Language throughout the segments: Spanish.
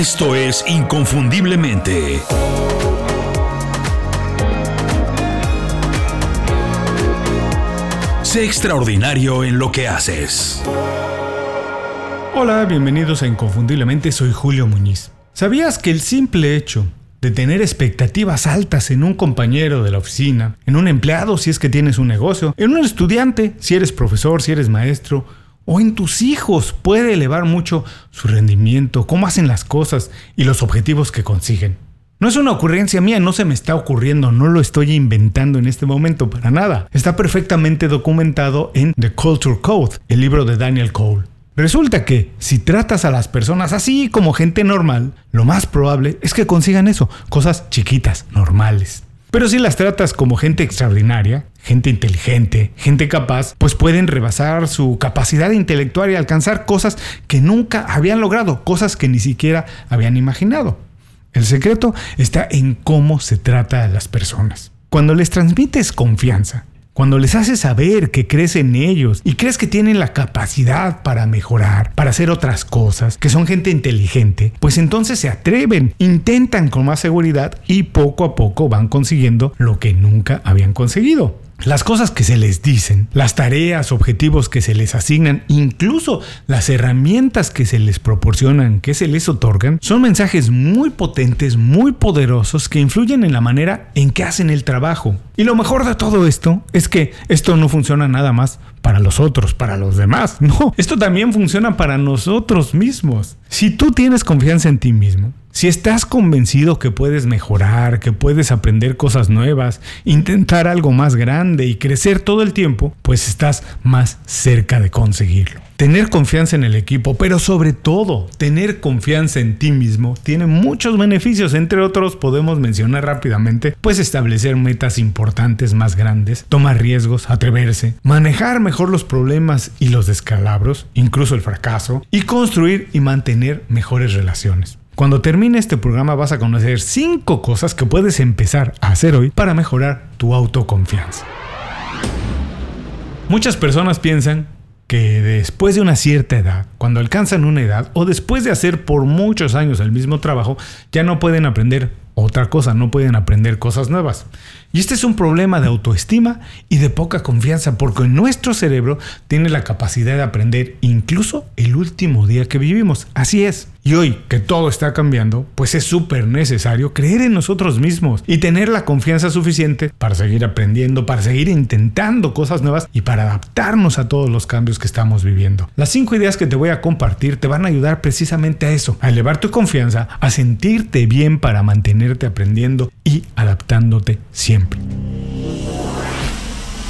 Esto es Inconfundiblemente. Sé extraordinario en lo que haces. Hola, bienvenidos a Inconfundiblemente, soy Julio Muñiz. ¿Sabías que el simple hecho de tener expectativas altas en un compañero de la oficina, en un empleado si es que tienes un negocio, en un estudiante si eres profesor, si eres maestro, o en tus hijos puede elevar mucho su rendimiento, cómo hacen las cosas y los objetivos que consiguen. No es una ocurrencia mía, no se me está ocurriendo, no lo estoy inventando en este momento para nada. Está perfectamente documentado en The Culture Code, el libro de Daniel Cole. Resulta que si tratas a las personas así como gente normal, lo más probable es que consigan eso, cosas chiquitas, normales. Pero si las tratas como gente extraordinaria, gente inteligente, gente capaz, pues pueden rebasar su capacidad intelectual y alcanzar cosas que nunca habían logrado, cosas que ni siquiera habían imaginado. El secreto está en cómo se trata a las personas. Cuando les transmites confianza, cuando les haces saber que crees en ellos y crees que tienen la capacidad para mejorar, para hacer otras cosas, que son gente inteligente, pues entonces se atreven, intentan con más seguridad y poco a poco van consiguiendo lo que nunca habían conseguido. Las cosas que se les dicen, las tareas, objetivos que se les asignan, incluso las herramientas que se les proporcionan, que se les otorgan, son mensajes muy potentes, muy poderosos que influyen en la manera en que hacen el trabajo. Y lo mejor de todo esto es que esto no funciona nada más para los otros, para los demás. No, esto también funciona para nosotros mismos. Si tú tienes confianza en ti mismo, si estás convencido que puedes mejorar, que puedes aprender cosas nuevas, intentar algo más grande y crecer todo el tiempo, pues estás más cerca de conseguirlo. Tener confianza en el equipo, pero sobre todo tener confianza en ti mismo, tiene muchos beneficios. Entre otros podemos mencionar rápidamente, pues establecer metas importantes más grandes, tomar riesgos, atreverse, manejar mejor los problemas y los descalabros, incluso el fracaso, y construir y mantener mejores relaciones. Cuando termine este programa vas a conocer 5 cosas que puedes empezar a hacer hoy para mejorar tu autoconfianza. Muchas personas piensan que después de una cierta edad, cuando alcanzan una edad o después de hacer por muchos años el mismo trabajo, ya no pueden aprender otra cosa, no pueden aprender cosas nuevas. Y este es un problema de autoestima y de poca confianza porque nuestro cerebro tiene la capacidad de aprender incluso el último día que vivimos. Así es. Y hoy que todo está cambiando, pues es súper necesario creer en nosotros mismos y tener la confianza suficiente para seguir aprendiendo, para seguir intentando cosas nuevas y para adaptarnos a todos los cambios que estamos viviendo. Las cinco ideas que te voy a compartir te van a ayudar precisamente a eso, a elevar tu confianza, a sentirte bien para mantenerte aprendiendo y adaptándote siempre.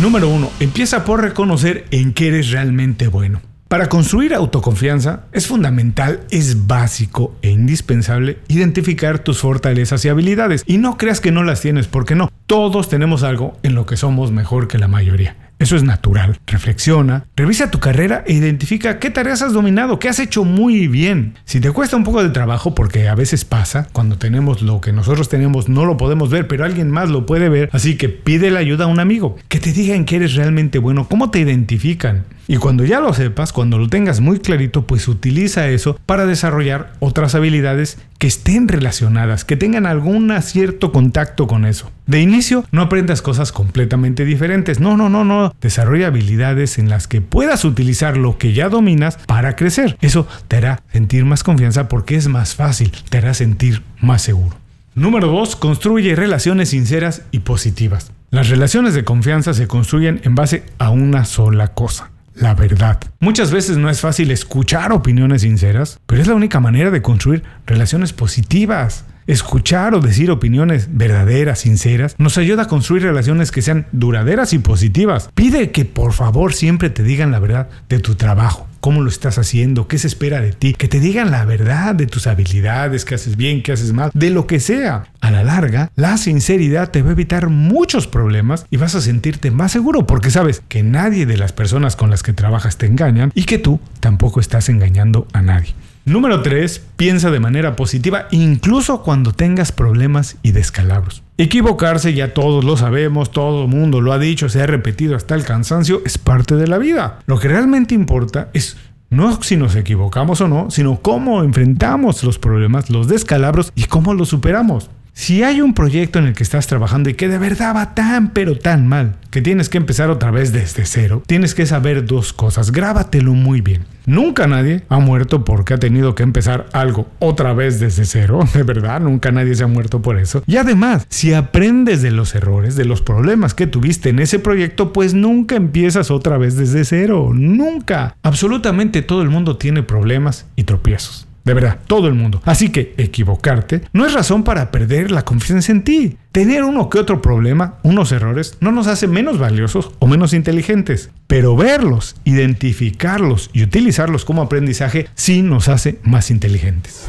Número 1. Empieza por reconocer en qué eres realmente bueno. Para construir autoconfianza es fundamental, es básico e indispensable identificar tus fortalezas y habilidades. Y no creas que no las tienes, porque no. Todos tenemos algo en lo que somos mejor que la mayoría. Eso es natural. Reflexiona, revisa tu carrera e identifica qué tareas has dominado, qué has hecho muy bien. Si te cuesta un poco de trabajo, porque a veces pasa, cuando tenemos lo que nosotros tenemos no lo podemos ver, pero alguien más lo puede ver, así que pide la ayuda a un amigo, que te digan que eres realmente bueno, cómo te identifican. Y cuando ya lo sepas, cuando lo tengas muy clarito, pues utiliza eso para desarrollar otras habilidades que estén relacionadas, que tengan algún cierto contacto con eso. De inicio, no aprendas cosas completamente diferentes. No, no, no, no. Desarrolla habilidades en las que puedas utilizar lo que ya dominas para crecer. Eso te hará sentir más confianza porque es más fácil, te hará sentir más seguro. Número 2. Construye relaciones sinceras y positivas. Las relaciones de confianza se construyen en base a una sola cosa, la verdad. Muchas veces no es fácil escuchar opiniones sinceras, pero es la única manera de construir relaciones positivas. Escuchar o decir opiniones verdaderas, sinceras, nos ayuda a construir relaciones que sean duraderas y positivas. Pide que por favor siempre te digan la verdad de tu trabajo cómo lo estás haciendo, qué se espera de ti, que te digan la verdad de tus habilidades, qué haces bien, qué haces mal, de lo que sea. A la larga, la sinceridad te va a evitar muchos problemas y vas a sentirte más seguro porque sabes que nadie de las personas con las que trabajas te engañan y que tú tampoco estás engañando a nadie. Número 3. Piensa de manera positiva incluso cuando tengas problemas y descalabros. Equivocarse ya todos lo sabemos, todo el mundo lo ha dicho, se ha repetido hasta el cansancio, es parte de la vida. Lo que realmente importa es No si nos equivocamos o no, sino cómo enfrentamos los problemas, los descalabros y cómo los superamos. Si hay un proyecto en el que estás trabajando y que de verdad va tan pero tan mal que tienes que empezar otra vez desde cero, tienes que saber dos cosas. Grábatelo muy bien. Nunca nadie ha muerto porque ha tenido que empezar algo otra vez desde cero. De verdad, nunca nadie se ha muerto por eso. Y además, si aprendes de los errores, de los problemas que tuviste en ese proyecto, pues nunca empiezas otra vez desde cero. Nunca. Absolutamente todo el mundo tiene problemas y tropiezos. De verdad, todo el mundo. Así que equivocarte no es razón para perder la confianza en ti. Tener uno que otro problema, unos errores, no nos hace menos valiosos o menos inteligentes. Pero verlos, identificarlos y utilizarlos como aprendizaje sí nos hace más inteligentes.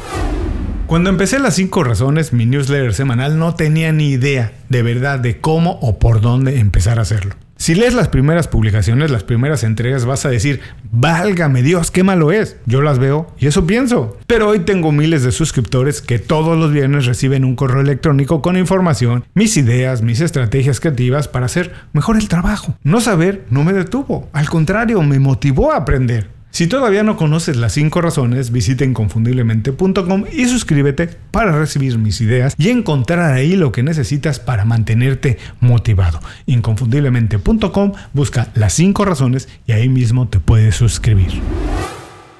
Cuando empecé las 5 razones, mi newsletter semanal no tenía ni idea de verdad de cómo o por dónde empezar a hacerlo. Si lees las primeras publicaciones, las primeras entregas, vas a decir, válgame Dios, qué malo es. Yo las veo y eso pienso. Pero hoy tengo miles de suscriptores que todos los viernes reciben un correo electrónico con información, mis ideas, mis estrategias creativas para hacer mejor el trabajo. No saber no me detuvo, al contrario, me motivó a aprender. Si todavía no conoces las 5 razones, visita inconfundiblemente.com y suscríbete para recibir mis ideas y encontrar ahí lo que necesitas para mantenerte motivado. Inconfundiblemente.com busca las 5 razones y ahí mismo te puedes suscribir.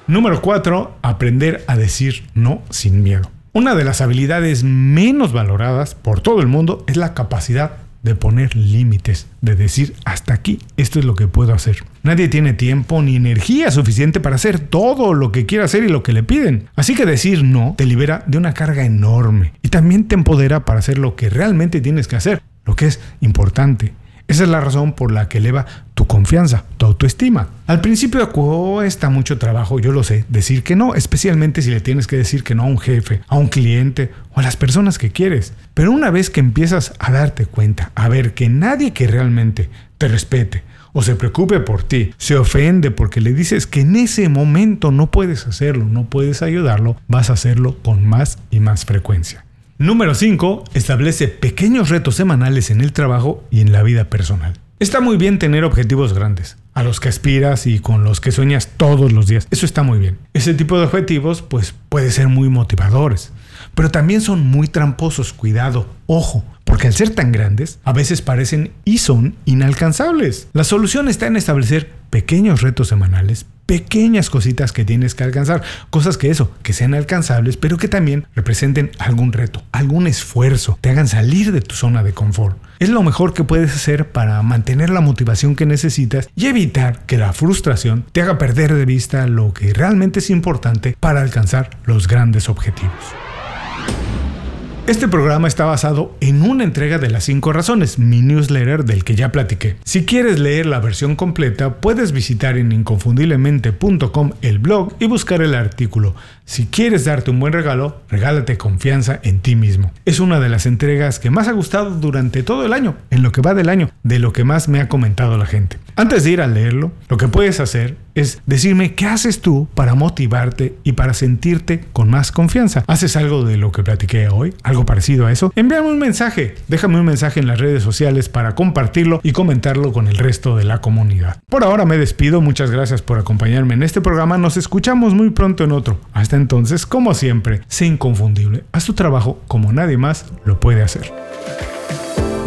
Número 4. Aprender a decir no sin miedo. Una de las habilidades menos valoradas por todo el mundo es la capacidad de poner límites, de decir hasta aquí, esto es lo que puedo hacer. Nadie tiene tiempo ni energía suficiente para hacer todo lo que quiera hacer y lo que le piden. Así que decir no te libera de una carga enorme y también te empodera para hacer lo que realmente tienes que hacer, lo que es importante. Esa es la razón por la que eleva tu confianza, tu autoestima. Al principio cuesta mucho trabajo, yo lo sé, decir que no, especialmente si le tienes que decir que no a un jefe, a un cliente o a las personas que quieres. Pero una vez que empiezas a darte cuenta, a ver que nadie que realmente te respete o se preocupe por ti, se ofende porque le dices que en ese momento no puedes hacerlo, no puedes ayudarlo, vas a hacerlo con más y más frecuencia. Número 5. Establece pequeños retos semanales en el trabajo y en la vida personal. Está muy bien tener objetivos grandes, a los que aspiras y con los que sueñas todos los días. Eso está muy bien. Ese tipo de objetivos pues puede ser muy motivadores, pero también son muy tramposos, cuidado, ojo, porque al ser tan grandes, a veces parecen y son inalcanzables. La solución está en establecer pequeños retos semanales, pequeñas cositas que tienes que alcanzar, cosas que eso, que sean alcanzables, pero que también representen algún reto, algún esfuerzo, te hagan salir de tu zona de confort. Es lo mejor que puedes hacer para mantener la motivación que necesitas y evitar que la frustración te haga perder de vista lo que realmente es importante para alcanzar los grandes objetivos. Este programa está basado en una entrega de las 5 razones, mi newsletter del que ya platiqué. Si quieres leer la versión completa, puedes visitar en inconfundiblemente.com el blog y buscar el artículo. Si quieres darte un buen regalo, regálate confianza en ti mismo. Es una de las entregas que más ha gustado durante todo el año, en lo que va del año, de lo que más me ha comentado la gente. Antes de ir a leerlo, lo que puedes hacer es decirme qué haces tú para motivarte y para sentirte con más confianza. ¿Haces algo de lo que platiqué hoy? ¿Algo parecido a eso? Envíame un mensaje. Déjame un mensaje en las redes sociales para compartirlo y comentarlo con el resto de la comunidad. Por ahora me despido. Muchas gracias por acompañarme en este programa. Nos escuchamos muy pronto en otro. Hasta entonces, como siempre, sé inconfundible. Haz tu trabajo como nadie más lo puede hacer.